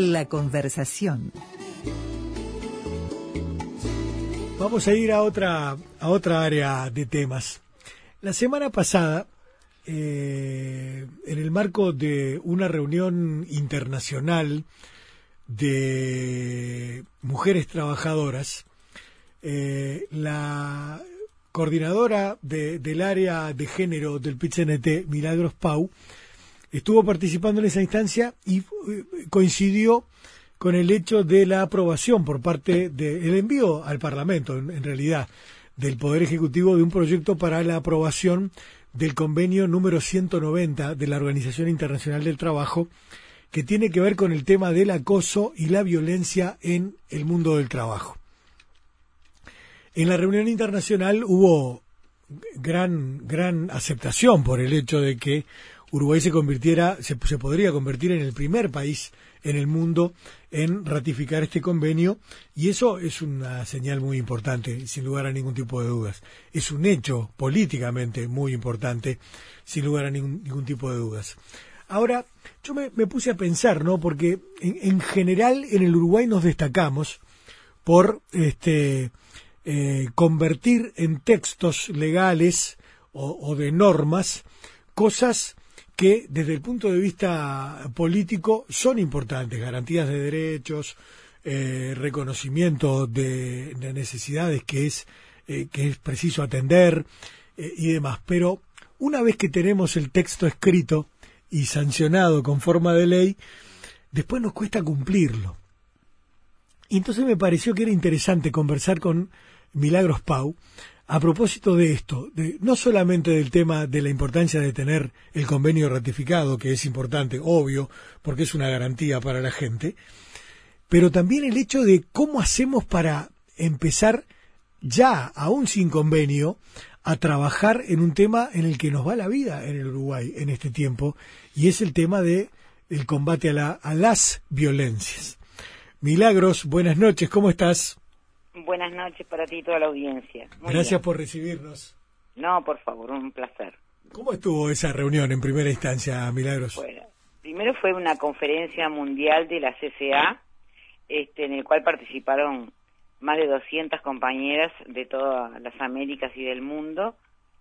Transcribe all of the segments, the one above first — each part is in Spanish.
La conversación. Vamos a ir a otra, a otra área de temas. La semana pasada, eh, en el marco de una reunión internacional de mujeres trabajadoras, eh, la coordinadora del área de género del PITCNT, Milagros Pau, estuvo participando en esa instancia y eh, coincidió con el hecho de la aprobación por parte del envío al Parlamento, en, realidad, del Poder Ejecutivo de un proyecto para la aprobación del convenio número 190 de la Organización Internacional del Trabajo, que tiene que ver con el tema del acoso y la violencia en el mundo del trabajo. En la reunión internacional hubo gran, gran aceptación por el hecho de que Uruguay se convirtiera, se, podría convertir en el primer país en el mundo en ratificar este convenio y eso es una señal muy importante, sin lugar a ningún tipo de dudas. Es un hecho políticamente muy importante, sin lugar a ningún, tipo de dudas. Ahora, yo me, puse a pensar, ¿no? Porque en, general en el Uruguay nos destacamos por este eh, convertir en textos legales o de normas cosas que desde el punto de vista político son importantes, garantías de derechos, eh, reconocimiento de, necesidades que es, eh, que es preciso atender eh, y demás. Pero una vez que tenemos el texto escrito y sancionado con forma de ley, después nos cuesta cumplirlo. Y entonces me pareció que era interesante conversar con Milagros Pau a propósito de esto, de, no solamente del tema de la importancia de tener el convenio ratificado, que es importante, obvio, porque es una garantía para la gente, pero también el hecho de cómo hacemos para empezar ya, aún sin convenio, a trabajar en un tema en el que nos va la vida en el Uruguay en este tiempo, y es el tema de combate a, la, a las violencias. Milagros, buenas noches, ¿cómo estás? Buenas noches para ti y toda la audiencia. Gracias por recibirnos. No, por favor, un placer. ¿Cómo estuvo esa reunión en primera instancia, Milagros? Bueno, primero fue una conferencia mundial de la CCA, este, en el cual participaron más de 200 compañeras de todas las Américas y del mundo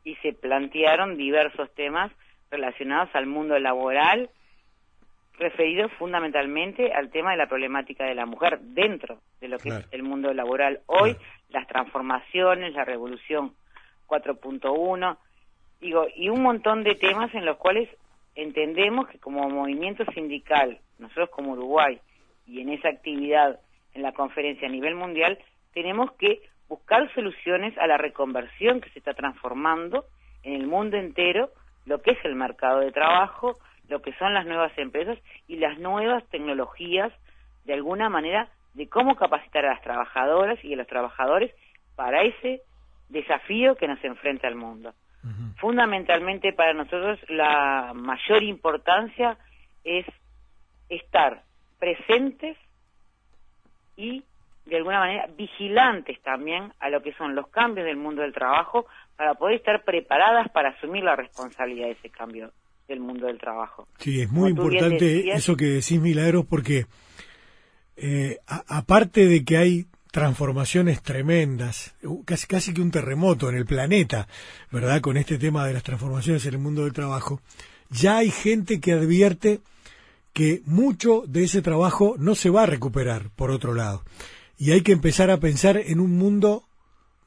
y se plantearon diversos temas relacionados al mundo laboral, referido fundamentalmente al tema de la problemática de la mujer dentro de lo que es el mundo laboral hoy, las transformaciones, la revolución 4.1, digo, y un montón de temas en los cuales entendemos que como movimiento sindical, nosotros como Uruguay, y en esa actividad en la conferencia a nivel mundial, tenemos que buscar soluciones a la reconversión que se está transformando en el mundo entero, lo que es el mercado de trabajo, lo que son las nuevas empresas y las nuevas tecnologías, de alguna manera, de cómo capacitar a las trabajadoras y a los trabajadores para ese desafío que nos enfrenta el mundo. Fundamentalmente para nosotros la mayor importancia es estar presentes y de alguna manera vigilantes también a lo que son los cambios del mundo del trabajo para poder estar preparadas para asumir la responsabilidad de ese cambio del mundo del trabajo. Sí, es muy importante eso que decís, Milagros, porque eh, aparte de que hay transformaciones tremendas, casi, casi que un terremoto en el planeta, ¿verdad? Con este tema de las transformaciones en el mundo del trabajo, ya hay gente que advierte que mucho de ese trabajo no se va a recuperar, por otro lado. Y hay que empezar a pensar en un mundo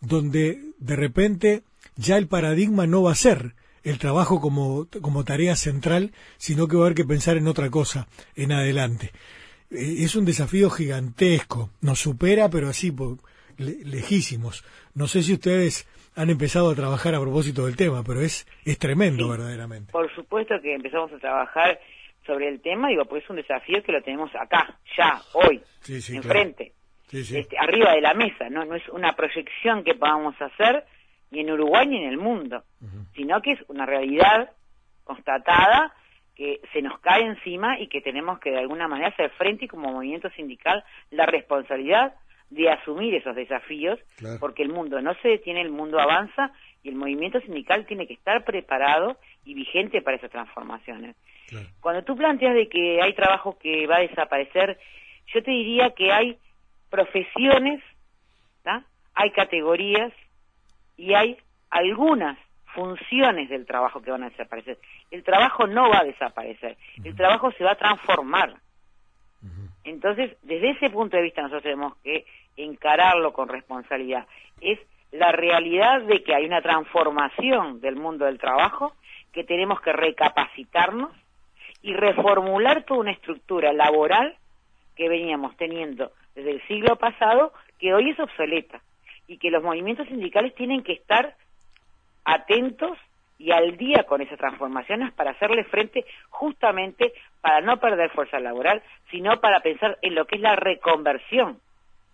donde de repente ya el paradigma no va a ser el trabajo como, como tarea central, sino que va a haber que pensar en otra cosa en adelante. Eh, es un desafío gigantesco, nos supera, pero así, lejísimos. No sé si ustedes han empezado a trabajar a propósito del tema, pero es, es tremendo verdaderamente. Por supuesto que empezamos a trabajar sobre el tema, digo, pues es un desafío que lo tenemos acá, ya, hoy, enfrente, este, arriba de la mesa, ¿no? no es una proyección que podamos hacer, ni en Uruguay ni en el mundo, sino que es una realidad constatada que se nos cae encima y que tenemos que de alguna manera hacer frente y como movimiento sindical la responsabilidad de asumir esos desafíos, porque el mundo no se detiene, el mundo avanza y el movimiento sindical tiene que estar preparado y vigente para esas transformaciones. Cuando tú planteas de que hay trabajo que va a desaparecer, yo te diría que hay profesiones, hay categorías y hay algunas funciones del trabajo que van a desaparecer. El trabajo no va a desaparecer, el trabajo se va a transformar. Entonces, desde ese punto de vista nosotros tenemos que encararlo con responsabilidad. Es la realidad de que hay una transformación del mundo del trabajo, que tenemos que recapacitarnos y reformular toda una estructura laboral que veníamos teniendo desde el siglo pasado, que hoy es obsoleta, y que los movimientos sindicales tienen que estar atentos y al día con esas transformaciones para hacerle frente justamente para no perder fuerza laboral, sino para pensar en lo que es la reconversión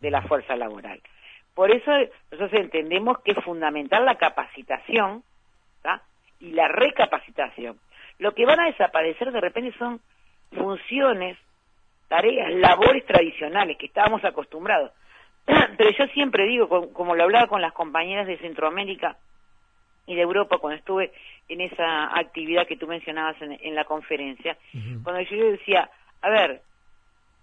de la fuerza laboral. Por eso nosotros entendemos que es fundamental la capacitación y la recapacitación. Lo que van a desaparecer de repente son funciones, tareas, labores tradicionales que estábamos acostumbrados. Pero yo siempre digo, como lo hablaba con las compañeras de Centroamérica y de Europa cuando estuve en esa actividad que tú mencionabas en, la conferencia, cuando yo decía, a ver,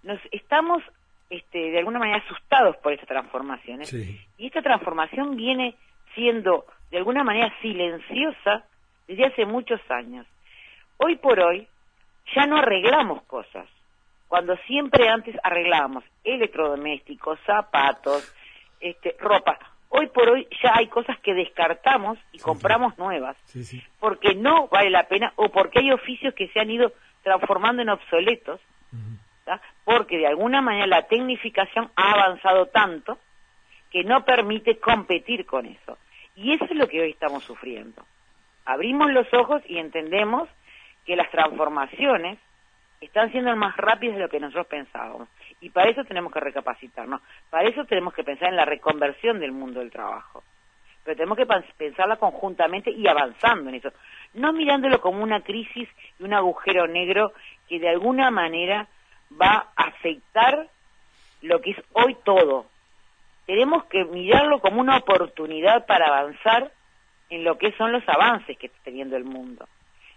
nos estamos este, de alguna manera asustados por esta transformación. Y esta transformación viene siendo de alguna manera silenciosa desde hace muchos años. Hoy por hoy ya no arreglamos cosas, cuando siempre antes arreglábamos electrodomésticos, zapatos, este, ropa. Hoy por hoy ya hay cosas que descartamos y compramos nuevas, porque no vale la pena o porque hay oficios que se han ido transformando en obsoletos, porque de alguna manera la tecnificación ha avanzado tanto que no permite competir con eso. Y eso es lo que hoy estamos sufriendo. Abrimos los ojos y entendemos que las transformaciones están siendo más rápidas de lo que nosotros pensábamos. Y para eso tenemos que recapacitarnos. Para eso tenemos que pensar en la reconversión del mundo del trabajo. Pero tenemos que pensarla conjuntamente y avanzando en eso. No mirándolo como una crisis y un agujero negro que de alguna manera va a afectar lo que es hoy todo. Tenemos que mirarlo como una oportunidad para avanzar en lo que son los avances que está teniendo el mundo.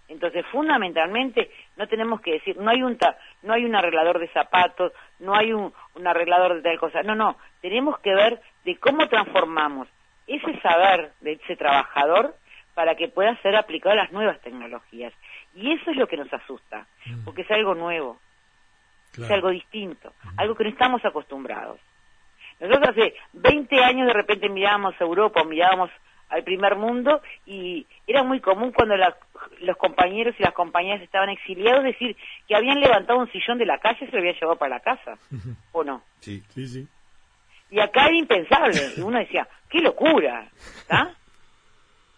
Entonces, fundamentalmente, no tenemos que decir, no hay un, no hay un arreglador de zapatos, no hay un, un arreglador de tal cosa. No, no, tenemos que ver de cómo transformamos ese saber de ese trabajador para que pueda ser aplicado a las nuevas tecnologías. Y eso es lo que nos asusta, mm. porque es algo nuevo, es algo distinto, algo que no estamos acostumbrados. Nosotros hace 20 años de repente mirábamos Europa, mirábamos al primer mundo y era muy común cuando los compañeros y las compañeras estaban exiliados decir que habían levantado un sillón de la calle y se lo habían llevado para la casa, ¿o no? Sí, sí, sí. Y acá era impensable, y uno decía, qué locura, ¿ah?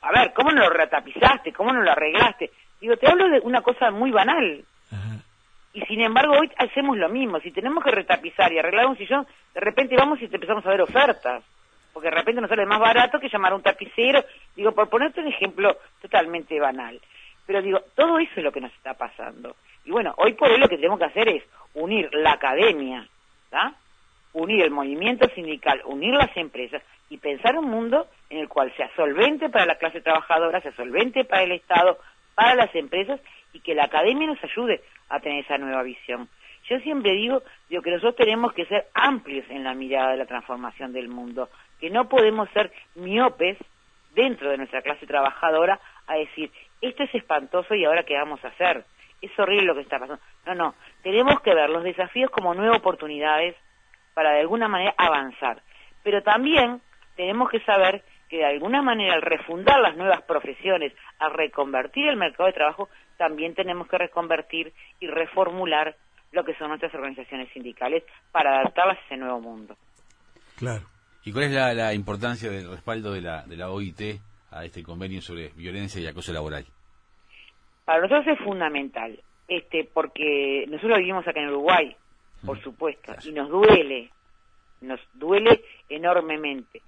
A ver, ¿cómo no lo retapizaste? ¿Cómo no lo arreglaste? Digo, te hablo de una cosa muy banal. Y sin embargo, hoy hacemos lo mismo. Si tenemos que retapizar y arreglar un sillón, de repente vamos y te empezamos a ver ofertas porque de repente nos sale más barato que llamar a un tapicero, digo, por ponerte un ejemplo totalmente banal. Pero digo, todo eso es lo que nos está pasando. Y bueno, hoy por hoy lo que tenemos que hacer es unir la academia, unir el movimiento sindical, unir las empresas y pensar un mundo en el cual sea solvente para la clase trabajadora, sea solvente para el Estado, para las empresas y que la academia nos ayude a tener esa nueva visión. Yo siempre digo, digo que nosotros tenemos que ser amplios en la mirada de la transformación del mundo, que no podemos ser miopes dentro de nuestra clase trabajadora a decir, esto es espantoso y ahora qué vamos a hacer. Es horrible lo que está pasando. No, no, tenemos que ver los desafíos como nuevas oportunidades para de alguna manera avanzar. Pero también tenemos que saber que de alguna manera al refundar las nuevas profesiones, al reconvertir el mercado de trabajo, también tenemos que reconvertir y reformular lo que son nuestras organizaciones sindicales para adaptarlas a ese nuevo mundo. Claro. ¿Y cuál es la, importancia del respaldo de la, de la OIT a este convenio sobre violencia y acoso laboral? Para nosotros es fundamental, este, porque nosotros vivimos acá en Uruguay, por mm, supuesto, y nos duele, nos duele enormemente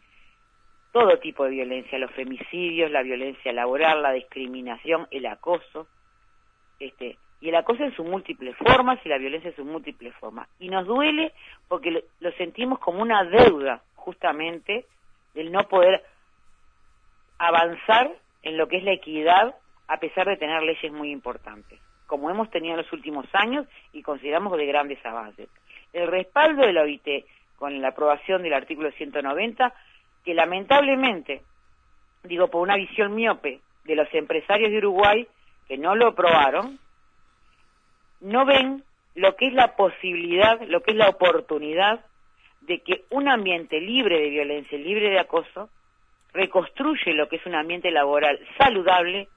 todo tipo de violencia, los femicidios, la violencia laboral, la discriminación, el acoso, este, y el acoso en sus múltiples formas y la violencia en sus múltiples formas. Y nos duele porque lo sentimos como una deuda justamente del no poder avanzar en lo que es la equidad a pesar de tener leyes muy importantes, como hemos tenido en los últimos años y consideramos de grandes avances. El respaldo de la OIT con la aprobación del artículo 190, que lamentablemente, digo por una visión miope de los empresarios de Uruguay que no lo aprobaron, no ven lo que es la posibilidad, lo que es la oportunidad de que un ambiente libre de violencia, libre de acoso, reconstruye lo que es un ambiente laboral saludable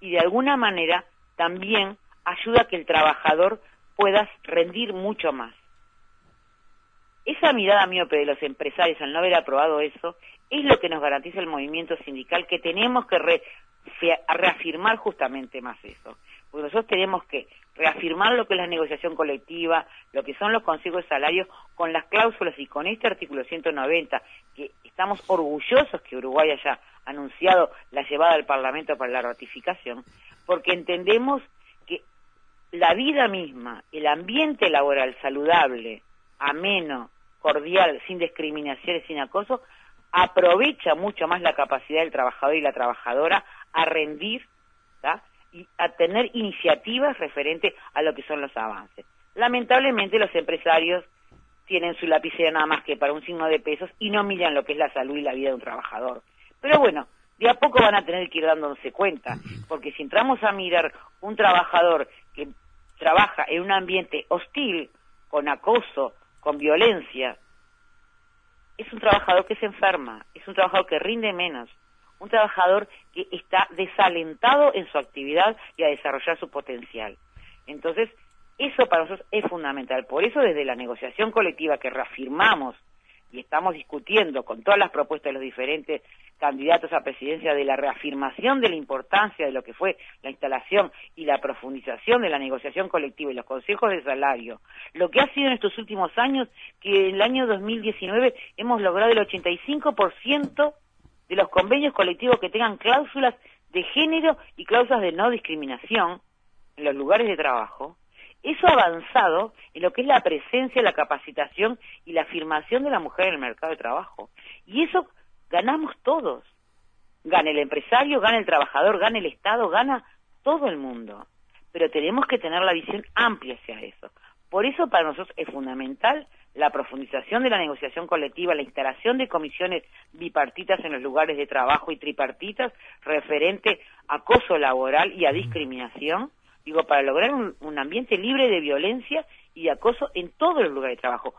y de alguna manera también ayuda a que el trabajador pueda rendir mucho más. Esa mirada miope de los empresarios al no haber aprobado eso es lo que nos garantiza el movimiento sindical que tenemos que reafirmar justamente más eso. Porque nosotros tenemos que reafirmar lo que es la negociación colectiva, lo que son los consejos de salario, con las cláusulas y con este artículo 190, que estamos orgullosos que Uruguay haya anunciado la llevada al Parlamento para la ratificación, porque entendemos que la vida misma, el ambiente laboral saludable, ameno, cordial, sin discriminaciones, sin acoso, aprovecha mucho más la capacidad del trabajador y la trabajadora a rendir a tener iniciativas referentes a lo que son los avances. Lamentablemente los empresarios tienen su lapicera nada más que para un signo de pesos y no miran lo que es la salud y la vida de un trabajador. Pero bueno, de a poco van a tener que ir dándose cuenta, porque si entramos a mirar un trabajador que trabaja en un ambiente hostil, con acoso, con violencia, es un trabajador que se enferma, es un trabajador que rinde menos, un trabajador que está desalentado en su actividad y a desarrollar su potencial. Entonces, eso para nosotros es fundamental. Por eso, desde la negociación colectiva que reafirmamos y estamos discutiendo con todas las propuestas de los diferentes candidatos a presidencia de la reafirmación de la importancia de lo que fue la instalación y la profundización de la negociación colectiva y los consejos de salario, lo que ha sido en estos últimos años que en el año 2019 hemos logrado el 85% de los convenios colectivos que tengan cláusulas de género y cláusulas de no discriminación en los lugares de trabajo, eso avanzado en lo que es la presencia, la capacitación y la afirmación de la mujer en el mercado de trabajo. Y eso ganamos todos. Gana el empresario, gana el trabajador, gana el Estado, gana todo el mundo. Pero tenemos que tener la visión amplia hacia eso. Por eso para nosotros es fundamental la profundización de la negociación colectiva, la instalación de comisiones bipartitas en los lugares de trabajo y tripartitas referente a acoso laboral y a discriminación, digo, para lograr un, ambiente libre de violencia y de acoso en todos los lugares de trabajo,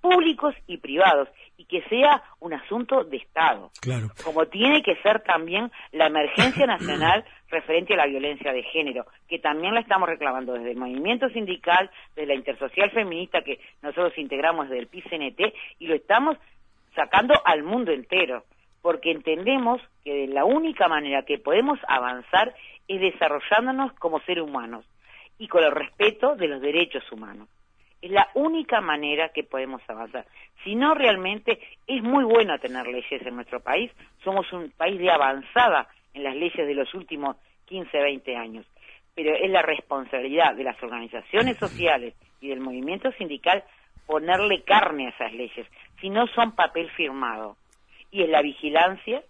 públicos y privados, y que sea un asunto de Estado. Claro. Como tiene que ser también la emergencia nacional referente a la violencia de género, que también la estamos reclamando desde el movimiento sindical, desde la intersocial feminista que nosotros integramos desde el PCNT, y lo estamos sacando al mundo entero, porque entendemos que la única manera que podemos avanzar es desarrollándonos como seres humanos y con el respeto de los derechos humanos. Es la única manera que podemos avanzar. Si no, realmente es muy bueno tener leyes en nuestro país. Somos un país de avanzada en las leyes de los últimos 15, 20 años. Pero es la responsabilidad de las organizaciones sociales y del movimiento sindical ponerle carne a esas leyes, si no son papel firmado. Y es la vigilancia,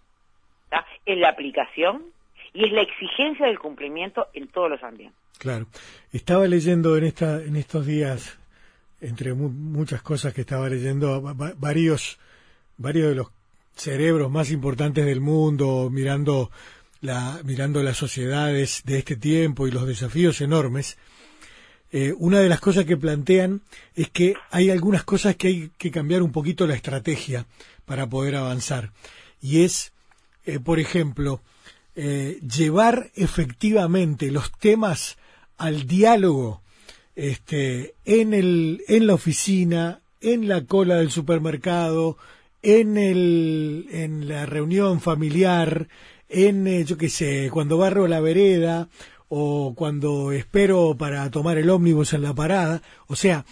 es la aplicación y es la exigencia del cumplimiento en todos los ambientes. Claro. Estaba leyendo en, esta, en estos días entre muchas cosas que estaba leyendo, varios, varios de los cerebros más importantes del mundo, mirando, la, mirando las sociedades de este tiempo y los desafíos enormes, eh, una de las cosas que plantean es que hay algunas cosas que hay que cambiar un poquito la estrategia para poder avanzar. Y es, eh, por ejemplo, eh, llevar efectivamente los temas al diálogo este, en, el, en la oficina, en la cola del supermercado, en, el, en la reunión familiar, en, eh, yo qué sé, cuando barro la vereda o cuando espero para tomar el ómnibus en la parada. O sea,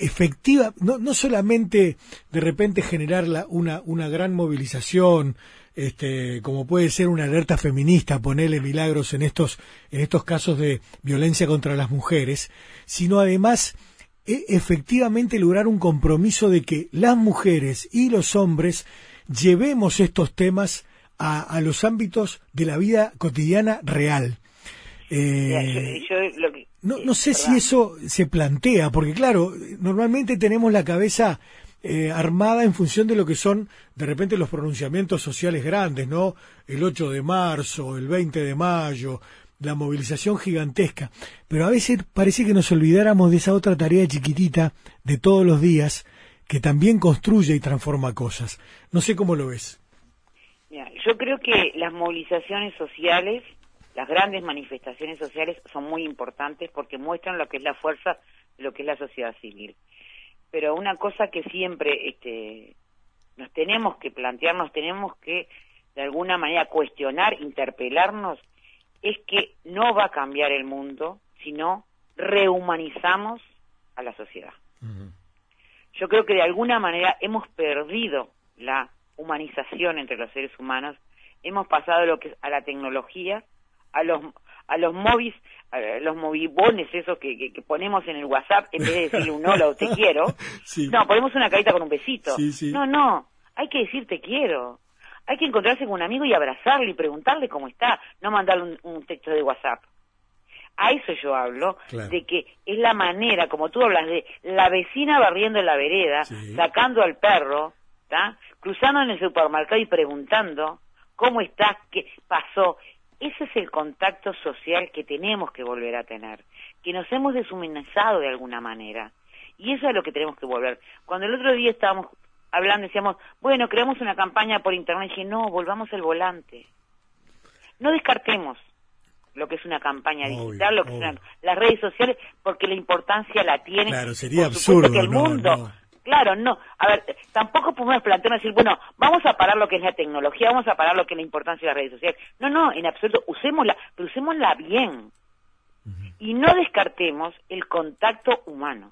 efectiva, no, no solamente de repente generar la, una, una gran movilización, este, como puede ser una alerta feminista, ponerle milagros en estos, en estos casos de violencia contra las mujeres, sino además efectivamente lograr un compromiso de que las mujeres y los hombres llevemos estos temas a, los ámbitos de la vida cotidiana real. Eh, no, no sé si eso se plantea, porque claro, normalmente tenemos la cabeza eh, armada en función de lo que son de repente los pronunciamientos sociales grandes, ¿no? El 8 de marzo, el 20 de mayo, la movilización gigantesca. Pero a veces parece que nos olvidáramos de esa otra tarea chiquitita de todos los días que también construye y transforma cosas. No sé cómo lo ves. yo creo que las movilizaciones sociales, las grandes manifestaciones sociales son muy importantes porque muestran lo que es la fuerza de lo que es la sociedad civil. Pero una cosa que siempre este, nos tenemos que plantear, nos tenemos que de alguna manera cuestionar, interpelarnos, es que no va a cambiar el mundo, sino rehumanizamos a la sociedad. Yo creo que de alguna manera hemos perdido la humanización entre los seres humanos, hemos pasado lo que a la tecnología, a los a los móviles, a los movibones esos que, que, ponemos en el WhatsApp en vez de decirle un hola o te quiero, no, ponemos una carita con un besito. no, no, hay que decir te quiero hay que encontrarse con un amigo y abrazarle y preguntarle cómo está, no mandarle un, texto de WhatsApp. A eso yo hablo, de que es la manera, como tú hablas, de la vecina barriendo en la vereda, sacando al perro, cruzando en el supermercado y preguntando cómo está, qué pasó. Ese es el contacto social que tenemos que volver a tener, que nos hemos deshumanizado de alguna manera. Y eso es lo que tenemos que volver. Cuando el otro día estábamos hablando, decíamos, bueno, creamos una campaña por internet. Y dije, no, volvamos el volante. No descartemos lo que es una campaña digital, lo que son las redes sociales, porque la importancia la tiene. Claro, sería absurdo. Que el mundo, Claro, no. A ver, tampoco podemos plantearnos decir, bueno, vamos a parar lo que es la tecnología, vamos a parar lo que es la importancia de las redes sociales. No, no, en absoluto, usémosla, pero usémosla bien. Y no descartemos el contacto humano,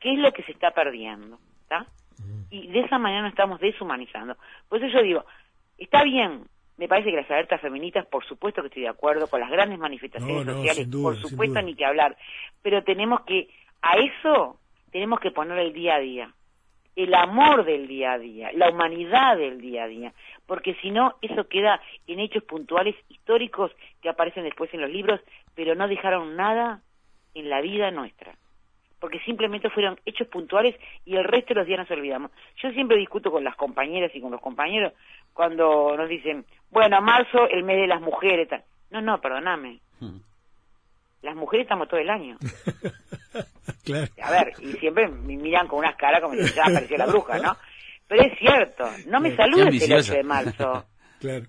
que es lo que se está perdiendo. ¿Está? Y de esa manera nos estamos deshumanizando. Por eso yo digo, está bien, me parece que las alertas feministas, por supuesto que estoy de acuerdo, con las grandes manifestaciones sociales, por supuesto ni que hablar, pero tenemos que, a eso tenemos que poner el día a día, el amor del día a día, la humanidad del día a día, porque si no, eso queda en hechos puntuales históricos que aparecen después en los libros, pero no dejaron nada en la vida nuestra porque simplemente fueron hechos puntuales y el resto de los días nos olvidamos. Yo siempre discuto con las compañeras y con los compañeros cuando nos dicen, bueno, marzo, el mes de las mujeres. Tal. No, no, perdóname. Hmm. Las mujeres estamos todo el año. A ver, y siempre me miran con unas caras como si ya apareció la bruja, ¿no? Pero es cierto, no me saludes el 8 de marzo. claro.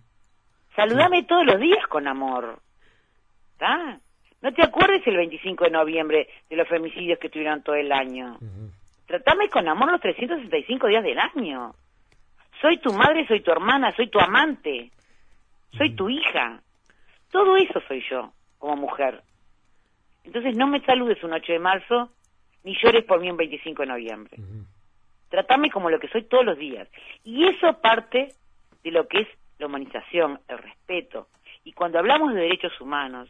Saludame todos los días con amor. ¿Está? No te acuerdes el 25 de noviembre de los femicidios que tuvieron todo el año. Tratame con amor los 365 días del año. Soy tu madre, soy tu hermana, soy tu amante, soy tu hija. Todo eso soy yo, como mujer. Entonces no me saludes un 8 de marzo, ni llores por mí un 25 de noviembre. Tratame como lo que soy todos los días. Y eso parte de lo que es la humanización, el respeto. Y cuando hablamos de derechos humanos,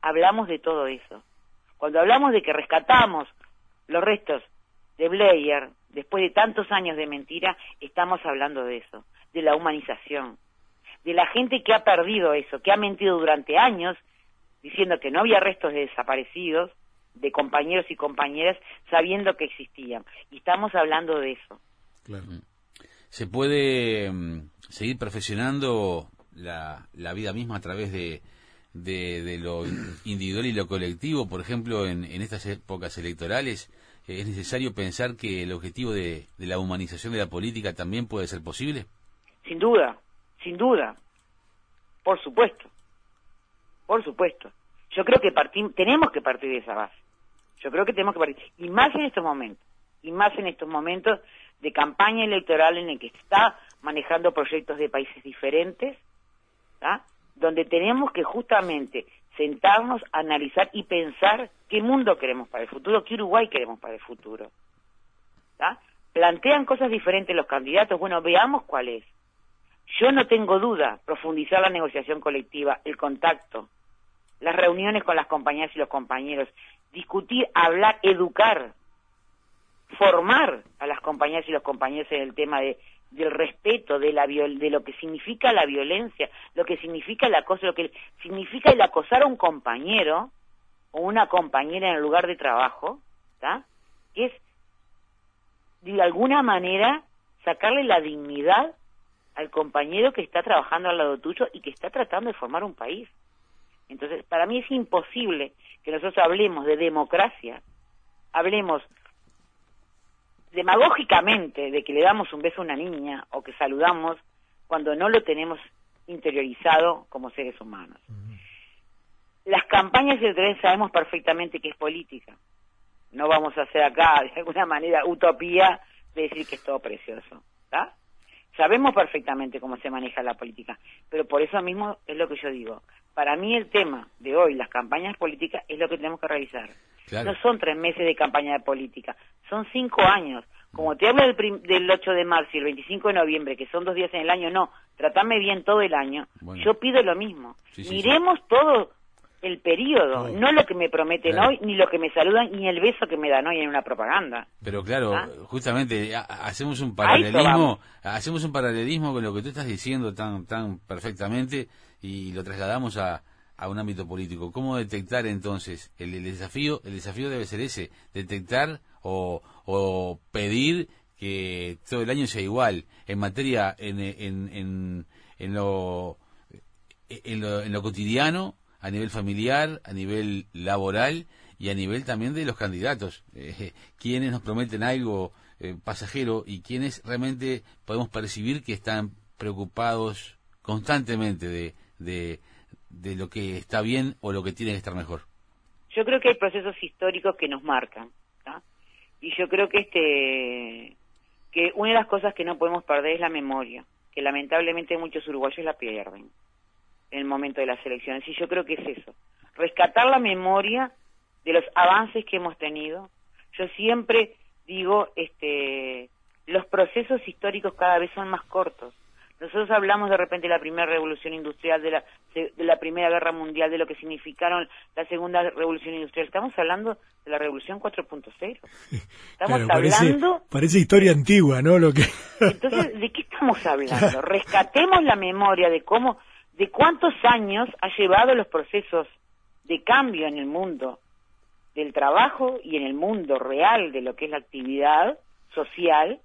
hablamos de todo eso. Cuando hablamos de que rescatamos los restos de Blair, después de tantos años de mentira, estamos hablando de eso, de la humanización, de la gente que ha perdido eso, que ha mentido durante años diciendo que no había restos de desaparecidos, de compañeros y compañeras, sabiendo que existían. Y estamos hablando de eso. ¿Se puede mm, seguir perfeccionando la, la vida misma a través de, de, lo individual y lo colectivo, por ejemplo, en, estas épocas electorales, eh, ¿es necesario pensar que el objetivo de, la humanización de la política también puede ser posible? Sin duda, sin duda, por supuesto, por supuesto. Yo creo que tenemos que partir de esa base. Yo creo que tenemos que partir, y más en estos momentos, y más en estos momentos de campaña electoral en el que está manejando proyectos de países diferentes, ¿ah? Donde tenemos que justamente sentarnos, analizar y pensar qué mundo queremos para el futuro, qué Uruguay queremos para el futuro. Plantean cosas diferentes los candidatos, bueno, veamos cuál es. Yo no tengo duda, profundizar la negociación colectiva, el contacto, las reuniones con las compañeras y los compañeros, discutir, hablar, educar, formar a las compañeras y los compañeros en el tema de del respeto, de, la de lo que significa la violencia, lo que significa el acoso, lo que significa el acosar a un compañero o una compañera en el lugar de trabajo, ¿está? es de alguna manera sacarle la dignidad al compañero que está trabajando al lado tuyo y que está tratando de formar un país. Entonces, para mí es imposible que nosotros hablemos de democracia, hablemos demagógicamente de que le damos un beso a una niña o que saludamos cuando no lo tenemos interiorizado como seres humanos. Las campañas electorales sabemos perfectamente que es política. No vamos a hacer acá, de alguna manera, utopía de decir que es todo precioso. Sabemos perfectamente cómo se maneja la política, pero por eso mismo es lo que yo digo. Para mí el tema de hoy, las campañas políticas, es lo que tenemos que realizar. No son tres meses de campaña de política, son cinco años. Como te hablo del, del 8 de marzo y el 25 de noviembre, que son dos días en el año, no, tratame bien todo el año. Yo pido lo mismo. Miremos todo el periodo, no lo que me prometen hoy, ni lo que me saludan, ni el beso que me dan hoy en una propaganda. Pero claro, ¿Ah? justamente hacemos un paralelismo, hacemos un paralelismo con lo que tú estás diciendo tan tan perfectamente y lo trasladamos a, a un ámbito político. ¿Cómo detectar entonces el, desafío? El desafío debe ser ese, detectar o, o, pedir que todo el año sea igual en materia en, en, en, en lo, en lo, en lo cotidiano a nivel familiar, a nivel laboral y a nivel también de los candidatos. Eh, quienes nos prometen algo eh, pasajero y quienes realmente podemos percibir que están preocupados constantemente de, de, de lo que está bien o lo que tiene que estar mejor. Yo creo que hay procesos históricos que nos marcan. Y yo creo que este que una de las cosas que no podemos perder es la memoria, que lamentablemente muchos uruguayos la pierden en el momento de las elecciones. Y yo creo que es eso, rescatar la memoria de los avances que hemos tenido. Yo siempre digo, este, los procesos históricos cada vez son más cortos. Nosotros hablamos de repente de la primera revolución industrial, de la, de la primera guerra mundial, de lo que significaron la segunda revolución industrial. Estamos hablando de la revolución 4.0. Estamos hablando... Parece historia antigua, ¿no? Lo que... Entonces, ¿de qué estamos hablando? Rescatemos la memoria de cómo de cuántos años ha llevado los procesos de cambio en el mundo del trabajo y en el mundo real de lo que es la actividad social,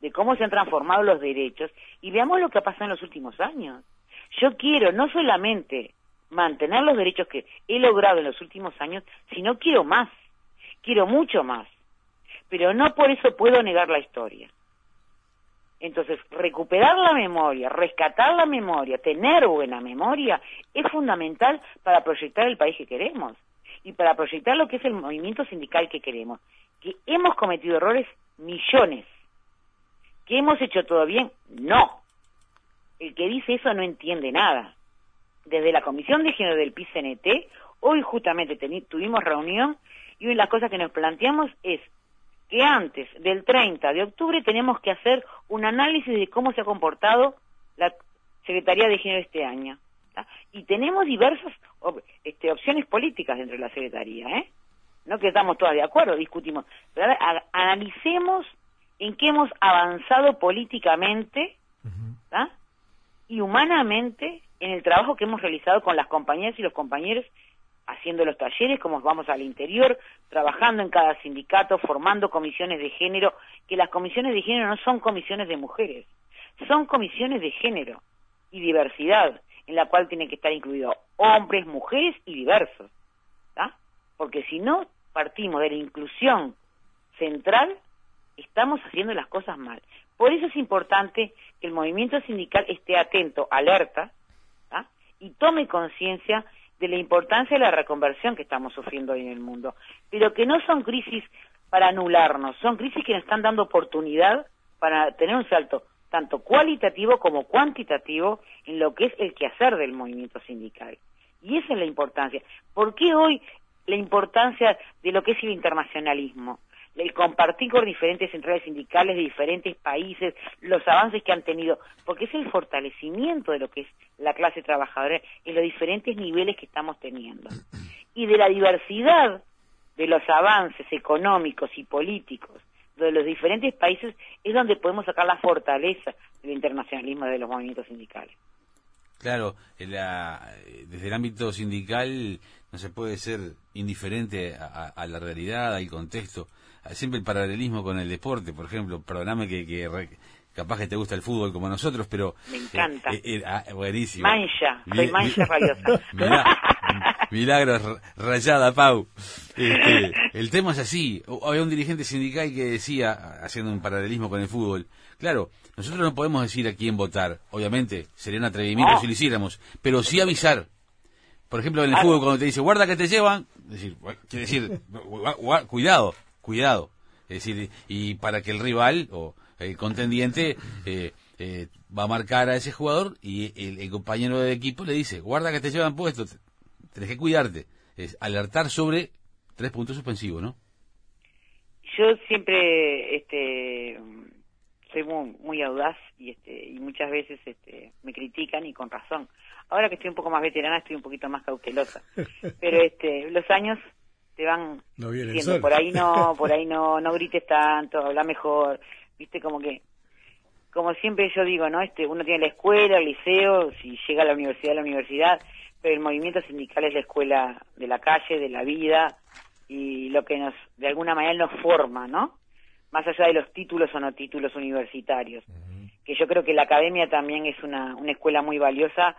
de cómo se han transformado los derechos y veamos lo que ha pasado en los últimos años. Yo quiero no solamente mantener los derechos que he logrado en los últimos años, sino quiero más, quiero mucho más, pero no por eso puedo negar la historia. Entonces, recuperar la memoria, rescatar la memoria, tener buena memoria, es fundamental para proyectar el país que queremos y para proyectar lo que es el movimiento sindical que queremos. Que hemos cometido errores millones. ¿Que hemos hecho todo bien? No. El que dice eso no entiende nada. Desde la Comisión de Género del PCNT, hoy justamente tuvimos reunión y una de las cosas que nos planteamos es que antes del 30 de octubre tenemos que hacer un análisis de cómo se ha comportado la Secretaría de Género este año. Y tenemos diversas este, opciones políticas dentro de la Secretaría, ¿eh? No que estamos todas de acuerdo, discutimos. Pero analicemos en qué hemos avanzado políticamente y humanamente en el trabajo que hemos realizado con las compañeras y los compañeros haciendo los talleres, como vamos al interior, trabajando en cada sindicato, formando comisiones de género, que las comisiones de género no son comisiones de mujeres, son comisiones de género y diversidad, en la cual tienen que estar incluidos hombres, mujeres y diversos. Porque si no partimos de la inclusión central, estamos haciendo las cosas mal. Por eso es importante que el movimiento sindical esté atento, alerta, y tome conciencia de la importancia de la reconversión que estamos sufriendo hoy en el mundo, pero que no son crisis para anularnos, son crisis que nos están dando oportunidad para tener un salto tanto cualitativo como cuantitativo en lo que es el quehacer del movimiento sindical. Y esa es la importancia. ¿Por qué hoy la importancia de lo que es el internacionalismo? El compartir con diferentes centrales sindicales de diferentes países, los avances que han tenido, porque es el fortalecimiento de lo que es la clase trabajadora en los diferentes niveles que estamos teniendo. Y de la diversidad de los avances económicos y políticos de los diferentes países es donde podemos sacar la fortaleza del internacionalismo de los movimientos sindicales. Claro, desde el ámbito sindical no se puede ser indiferente a, la realidad, al contexto. Siempre el paralelismo con el deporte, por ejemplo, perdóname que, que capaz que te gusta el fútbol como nosotros, pero... Me encanta. Eh, eh, ah, buenísimo. Mancha, soy mancha rabiosa. milagros rayada, Pau. Este, el tema es así. Había un dirigente sindical que decía, haciendo un paralelismo con el fútbol, claro, nosotros no podemos decir a quién votar. Obviamente, sería un atrevimiento si lo hiciéramos, pero sí avisar. Por ejemplo, en el fútbol, cuando te dice, guarda que te llevan, decir, quiere decir, cuidado, cuidado. Es decir, y para que el rival o el contendiente eh, eh, va a marcar a ese jugador y el, compañero de equipo le dice, guarda que te llevan puesto, tenés que cuidarte. Es alertar sobre tres puntos suspensivos, ¿no? Yo siempre este, soy muy, audaz y, este, y muchas veces este, me critican y con razón. Ahora que estoy un poco más veterana estoy un poquito más cautelosa. Pero este, los años te van diciendo, por ahí no, por ahí no, no grites tanto, habla mejor, viste como que como siempre yo digo no este uno tiene la escuela el liceo si llega a la universidad la universidad pero el movimiento sindical es la escuela de la calle de la vida y lo que nos de alguna manera nos forma no más allá de los títulos o no títulos universitarios. Que yo creo que la academia también es una, una escuela muy valiosa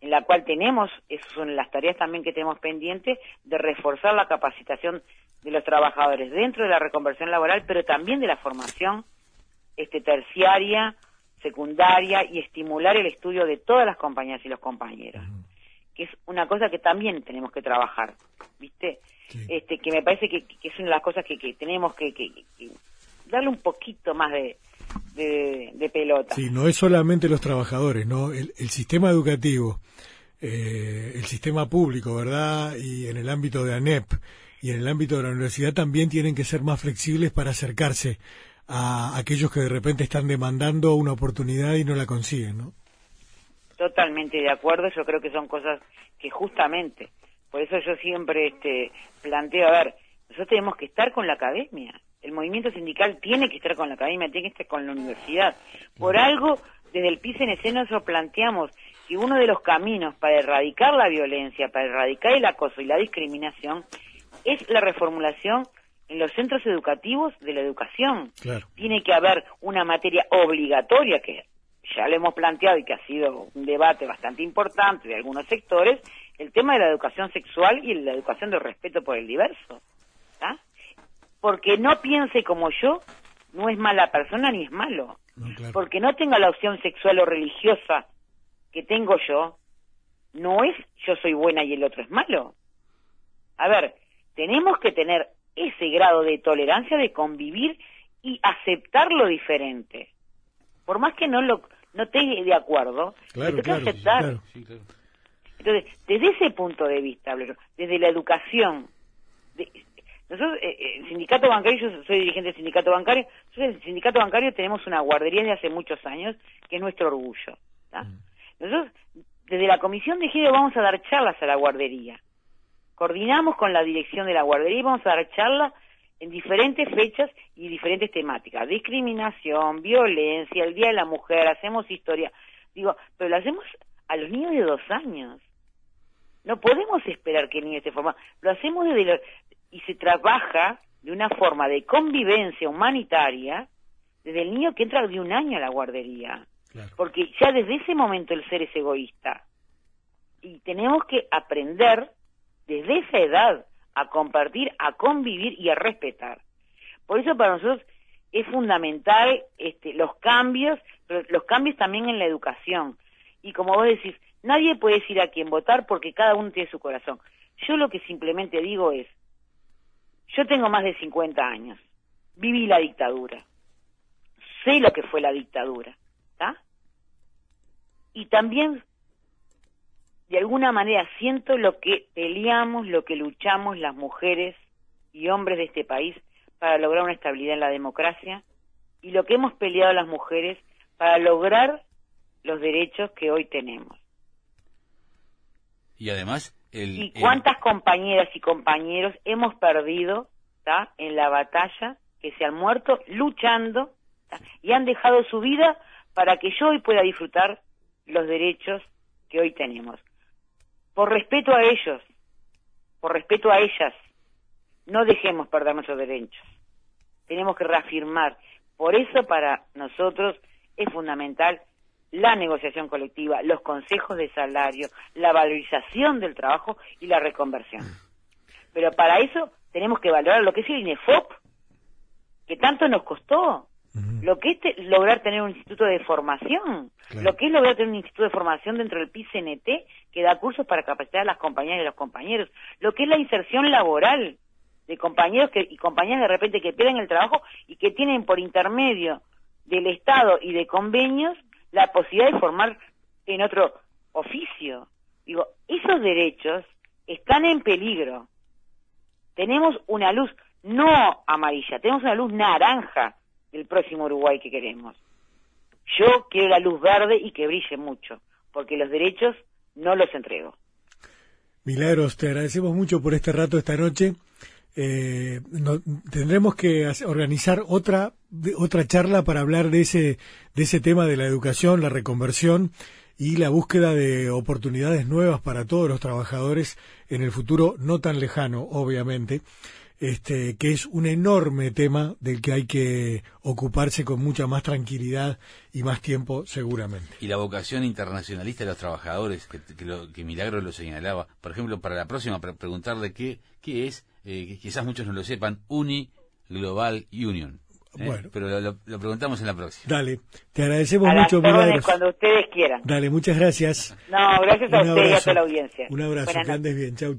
en la cual tenemos, esas son las tareas también que tenemos pendientes, de reforzar la capacitación de los trabajadores dentro de la reconversión laboral, pero también de la formación este, terciaria, secundaria y estimular el estudio de todas las compañías y los compañeros, que es una cosa que también tenemos que trabajar, ¿viste? Este, que me parece que, es una de las cosas que, tenemos que, darle un poquito más de, de, pelota. Sí, no es solamente los trabajadores, ¿no? El, sistema educativo, eh, el sistema público, ¿verdad? Y en el ámbito de ANEP y en el ámbito de la universidad también tienen que ser más flexibles para acercarse a aquellos que de repente están demandando una oportunidad y no la consiguen, ¿no? Totalmente de acuerdo, yo creo que son cosas que justamente, por eso yo siempre este, planteo, a ver, nosotros tenemos que estar con la academia, el movimiento sindical tiene que estar con la academia, tiene que estar con la universidad. Por algo, desde el PICNC nosotros planteamos que uno de los caminos para erradicar la violencia, para erradicar el acoso y la discriminación, es la reformulación en los centros educativos de la educación. Tiene que haber una materia obligatoria que ya le hemos planteado y que ha sido un debate bastante importante de algunos sectores, el tema de la educación sexual y la educación del respeto por el diverso. Porque no piense como yo, no es mala persona ni es malo. Porque no tenga la opción sexual o religiosa que tengo yo, no es yo soy buena y el otro es malo. A ver, tenemos que tener ese grado de tolerancia de convivir y aceptar lo diferente. Por más que no lo no esté de acuerdo, claro, que aceptar. Entonces, desde ese punto de vista, desde la educación, nosotros, eh, eh, el sindicato bancario, yo soy dirigente del sindicato bancario, nosotros en el sindicato bancario tenemos una guardería de hace muchos años, que es nuestro orgullo. Mm. Nosotros, desde la comisión de género vamos a dar charlas a la guardería coordinamos con la dirección de la guardería y vamos a dar charlas en diferentes fechas y diferentes temáticas. Discriminación, violencia, el Día de la Mujer, hacemos historia. Digo, pero lo hacemos a los niños de dos años. No podemos esperar que el niño esté formado. Lo hacemos desde y se trabaja de una forma de convivencia humanitaria desde el niño que entra de un año a la guardería. Porque ya desde ese momento el ser es egoísta. Y tenemos que aprender desde esa edad a compartir, a convivir y a respetar. Por eso para nosotros es fundamental este, los cambios, los cambios también en la educación. Y como vos decís, nadie puede decir a quién votar porque cada uno tiene su corazón. Yo lo que simplemente digo es, yo tengo más de 50 años, viví la dictadura, sé lo que fue la dictadura, ¿está? Y también de alguna manera siento lo que peleamos, lo que luchamos las mujeres y hombres de este país para lograr una estabilidad en la democracia y lo que hemos peleado las mujeres para lograr los derechos que hoy tenemos. Y además, ¿Y cuántas compañeras y compañeros hemos perdido en la batalla que se han muerto luchando y han dejado su vida para que yo hoy pueda disfrutar los derechos que hoy tenemos. Por respeto a ellos, por respeto a ellas, no dejemos perder nuestros derechos. Tenemos que reafirmar. Por eso para nosotros es fundamental la negociación colectiva, los consejos de salario, la valorización del trabajo y la reconversión. Pero para eso tenemos que valorar lo que es el INEFOP, que tanto nos costó, lo que es lograr tener un instituto de formación, lo que es lograr tener un instituto de formación dentro del PICNT que da cursos para capacitar a las compañeras y los compañeros, lo que es la inserción laboral de compañeros que, y compañeras de repente que pierden el trabajo y que tienen por intermedio del Estado y de convenios la posibilidad de formar en otro oficio. Digo, esos derechos están en peligro. Tenemos una luz no amarilla, tenemos una luz naranja del próximo Uruguay que queremos. Yo quiero la luz verde y que brille mucho, porque los derechos no los entrego. Milagros, te agradecemos mucho por este rato esta noche. Eh, tendremos que organizar otra otra charla para hablar de ese de ese tema de la educación, la reconversión y la búsqueda de oportunidades nuevas para todos los trabajadores en el futuro no tan lejano, obviamente este, que es un enorme tema del que hay que ocuparse con mucha más tranquilidad y más tiempo seguramente. Y la vocación internacionalista de los trabajadores, que, que, Milagro lo señalaba, por ejemplo, para la próxima, para preguntarle qué, qué es, eh, quizás muchos no lo sepan, Uni Global Union. ¿eh? Bueno. Pero lo, preguntamos en la próxima. Dale, te agradecemos mucho, Milagros. cuando ustedes quieran. Dale, muchas gracias. No, gracias a ustedes y a toda la audiencia. Un abrazo, que andes bien, chau.